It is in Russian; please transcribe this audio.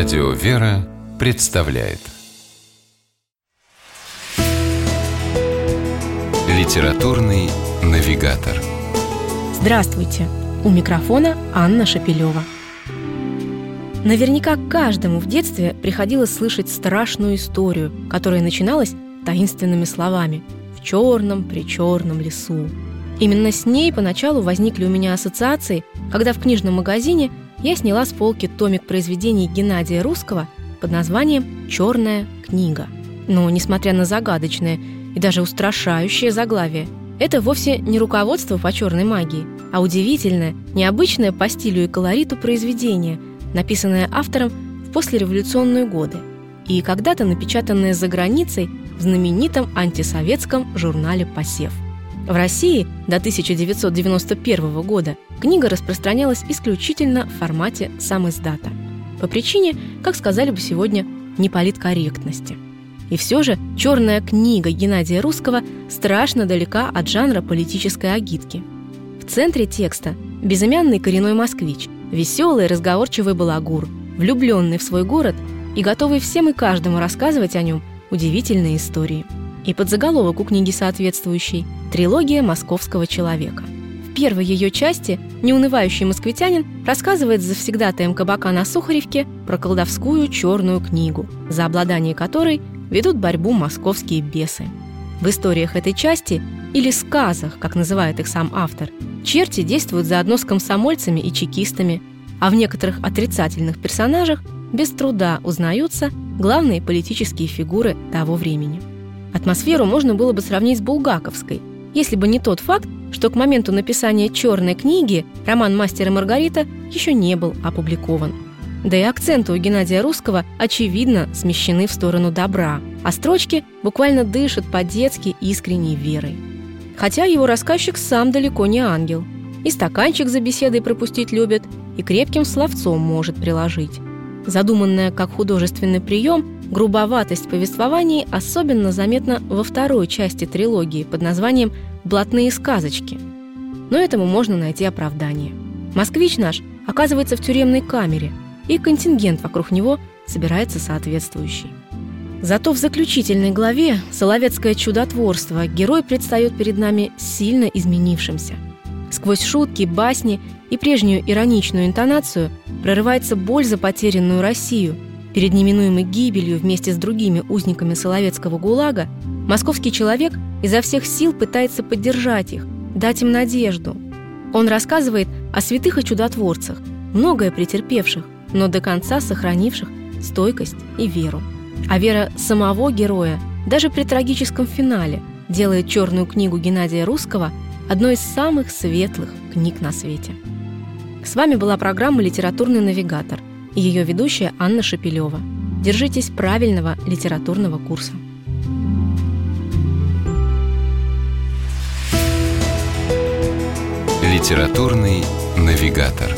Радио «Вера» представляет Литературный навигатор Здравствуйте! У микрофона Анна Шапилева. Наверняка каждому в детстве приходилось слышать страшную историю, которая начиналась таинственными словами «в черном причерном лесу». Именно с ней поначалу возникли у меня ассоциации, когда в книжном магазине я сняла с полки томик произведений Геннадия Русского под названием «Черная книга». Но, несмотря на загадочное и даже устрашающее заглавие, это вовсе не руководство по черной магии, а удивительное, необычное по стилю и колориту произведение, написанное автором в послереволюционные годы и когда-то напечатанное за границей в знаменитом антисоветском журнале «Посев». В России до 1991 года книга распространялась исключительно в формате сам издата. По причине, как сказали бы сегодня, неполиткорректности. И все же «Черная книга» Геннадия Русского страшно далека от жанра политической агитки. В центре текста безымянный коренной москвич, веселый разговорчивый балагур, влюбленный в свой город и готовый всем и каждому рассказывать о нем удивительные истории – и подзаголовок у книги соответствующей «Трилогия московского человека». Первой ее части неунывающий москвитянин рассказывает завсегдатаем кабака на Сухаревке про колдовскую черную книгу, за обладание которой ведут борьбу московские бесы. В историях этой части или сказах, как называет их сам автор, черти действуют заодно с комсомольцами и чекистами, а в некоторых отрицательных персонажах без труда узнаются главные политические фигуры того времени. Атмосферу можно было бы сравнить с булгаковской, если бы не тот факт, что к моменту написания «Черной книги» роман «Мастер и Маргарита» еще не был опубликован. Да и акценты у Геннадия Русского, очевидно, смещены в сторону добра, а строчки буквально дышат по-детски искренней верой. Хотя его рассказчик сам далеко не ангел. И стаканчик за беседой пропустить любит, и крепким словцом может приложить. Задуманная как художественный прием, грубоватость повествований особенно заметна во второй части трилогии под названием «Блатные сказочки». Но этому можно найти оправдание. Москвич наш оказывается в тюремной камере, и контингент вокруг него собирается соответствующий. Зато в заключительной главе «Соловецкое чудотворство» герой предстает перед нами сильно изменившимся. Сквозь шутки, басни и прежнюю ироничную интонацию прорывается боль за потерянную Россию – Перед неминуемой гибелью вместе с другими узниками Соловецкого ГУЛАГа московский человек изо всех сил пытается поддержать их, дать им надежду. Он рассказывает о святых и чудотворцах, многое претерпевших, но до конца сохранивших стойкость и веру. А вера самого героя даже при трагическом финале делает черную книгу Геннадия Русского одной из самых светлых книг на свете. С вами была программа «Литературный навигатор» ее ведущая Анна Шапилева. Держитесь правильного литературного курса. Литературный навигатор.